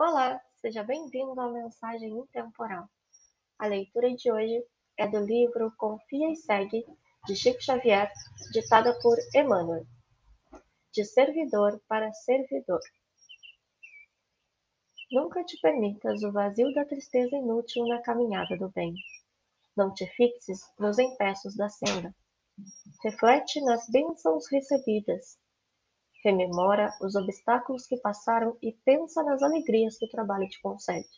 Olá, seja bem-vindo à Mensagem Intemporal. A leitura de hoje é do livro Confia e Segue, de Chico Xavier, ditada por Emmanuel. De servidor para servidor. Nunca te permitas o vazio da tristeza inútil na caminhada do bem. Não te fixes nos empeços da senda. Reflete nas bênçãos recebidas Rememora os obstáculos que passaram e pensa nas alegrias que o trabalho te concede.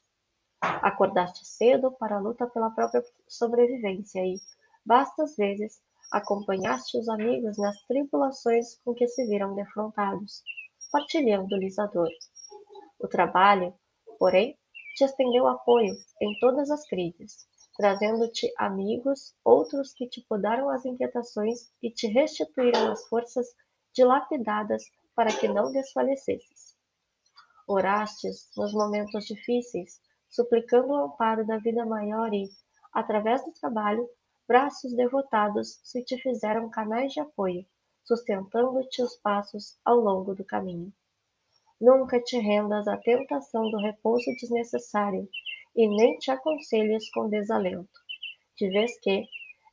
Acordaste cedo para a luta pela própria sobrevivência e, bastas vezes, acompanhaste os amigos nas tribulações com que se viram defrontados, partilhando-lhes a dor. O trabalho, porém, te estendeu apoio em todas as crises, trazendo-te amigos, outros que te podaram as inquietações e te restituíram as forças dilapidadas para que não desfalecesses. Orastes nos momentos difíceis, suplicando o amparo da vida maior e, através do trabalho, braços devotados se te fizeram canais de apoio, sustentando-te os passos ao longo do caminho. Nunca te rendas à tentação do repouso desnecessário e nem te aconselhes com desalento, de vez que,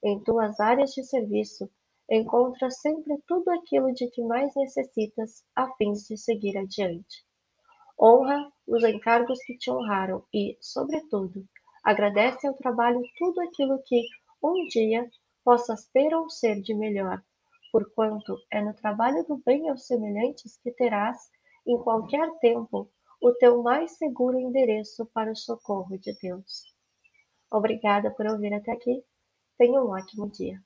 em tuas áreas de serviço, Encontra sempre tudo aquilo de que mais necessitas a fim de seguir adiante. Honra os encargos que te honraram e, sobretudo, agradece ao trabalho tudo aquilo que, um dia, possas ter ou ser de melhor, porquanto é no trabalho do bem aos semelhantes que terás, em qualquer tempo, o teu mais seguro endereço para o socorro de Deus. Obrigada por ouvir até aqui. Tenha um ótimo dia.